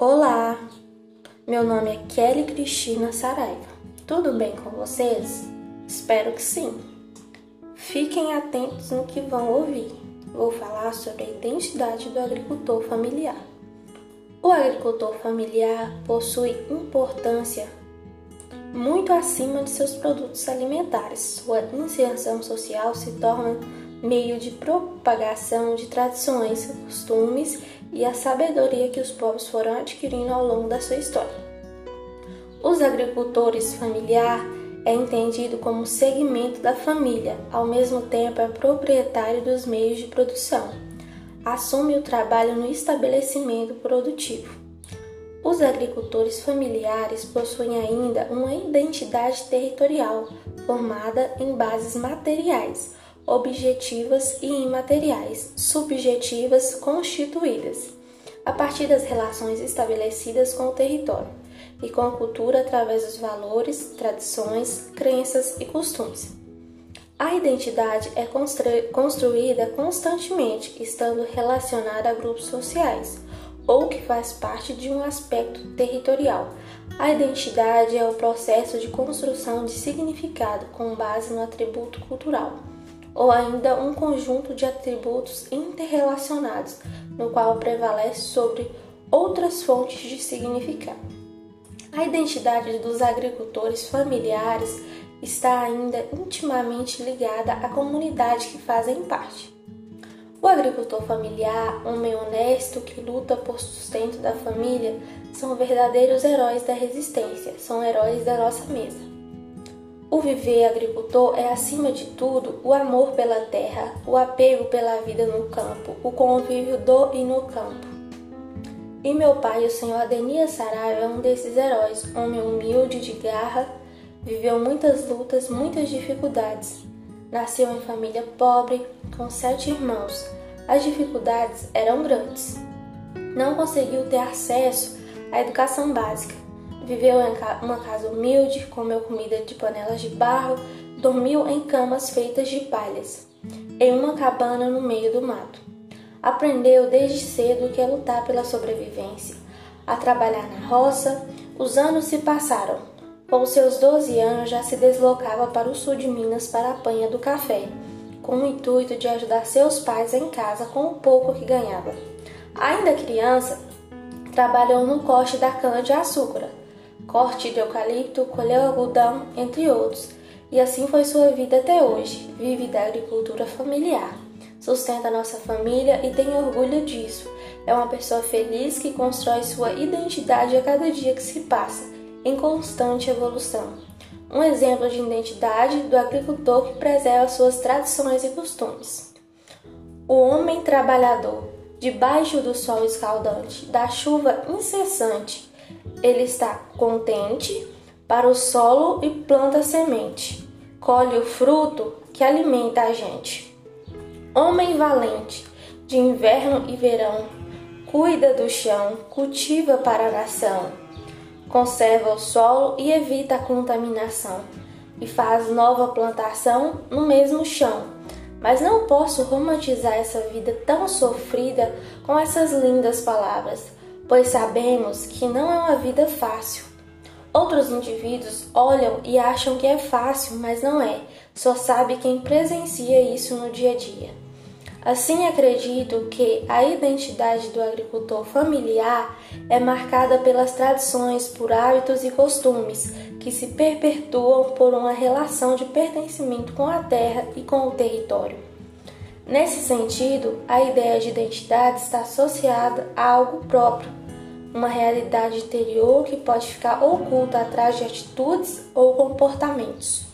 Olá, meu nome é Kelly Cristina Saraiva. Tudo bem com vocês? Espero que sim. Fiquem atentos no que vão ouvir. Vou falar sobre a identidade do agricultor familiar. O agricultor familiar possui importância muito acima de seus produtos alimentares. Sua inserção social se torna meio de propagação de tradições, costumes e a sabedoria que os povos foram adquirindo ao longo da sua história. Os agricultores familiar é entendido como segmento da família, ao mesmo tempo é proprietário dos meios de produção. Assume o trabalho no estabelecimento produtivo. Os agricultores familiares possuem ainda uma identidade territorial formada em bases materiais, objetivas e imateriais, subjetivas constituídas, a partir das relações estabelecidas com o território e com a cultura através dos valores, tradições, crenças e costumes. A identidade é construída constantemente, estando relacionada a grupos sociais ou que faz parte de um aspecto territorial. A identidade é o processo de construção de significado com base no atributo cultural ou ainda um conjunto de atributos interrelacionados, no qual prevalece sobre outras fontes de significado. A identidade dos agricultores familiares está ainda intimamente ligada à comunidade que fazem parte. O agricultor familiar, homem honesto que luta por sustento da família, são verdadeiros heróis da resistência, são heróis da nossa mesa. O viver agricultor é, acima de tudo, o amor pela terra, o apego pela vida no campo, o convívio do e no campo. E meu pai, o senhor Adenias Saraiva, é um desses heróis, homem humilde, de garra, viveu muitas lutas, muitas dificuldades. Nasceu em família pobre, com sete irmãos. As dificuldades eram grandes. Não conseguiu ter acesso à educação básica Viveu em uma casa humilde, comeu comida de panelas de barro, dormiu em camas feitas de palhas, em uma cabana no meio do mato. Aprendeu desde cedo que é lutar pela sobrevivência, a trabalhar na roça. Os anos se passaram. Com seus 12 anos já se deslocava para o sul de Minas para a panha do café, com o intuito de ajudar seus pais em casa com o pouco que ganhava. Ainda criança, trabalhou no corte da cana-de-açúcar, corte de eucalipto, colheu algodão, entre outros. E assim foi sua vida até hoje. Vive da agricultura familiar. Sustenta nossa família e tem orgulho disso. É uma pessoa feliz que constrói sua identidade a cada dia que se passa, em constante evolução. Um exemplo de identidade do agricultor que preserva suas tradições e costumes. O homem trabalhador, debaixo do sol escaldante, da chuva incessante, ele está contente para o solo e planta semente, colhe o fruto que alimenta a gente. Homem valente, de inverno e verão, cuida do chão, cultiva para a nação, conserva o solo e evita a contaminação, e faz nova plantação no mesmo chão. Mas não posso romantizar essa vida tão sofrida com essas lindas palavras pois sabemos que não é uma vida fácil. Outros indivíduos olham e acham que é fácil, mas não é. Só sabe quem presencia isso no dia a dia. Assim, acredito que a identidade do agricultor familiar é marcada pelas tradições, por hábitos e costumes que se perpetuam por uma relação de pertencimento com a terra e com o território. Nesse sentido, a ideia de identidade está associada a algo próprio, uma realidade interior que pode ficar oculta atrás de atitudes ou comportamentos.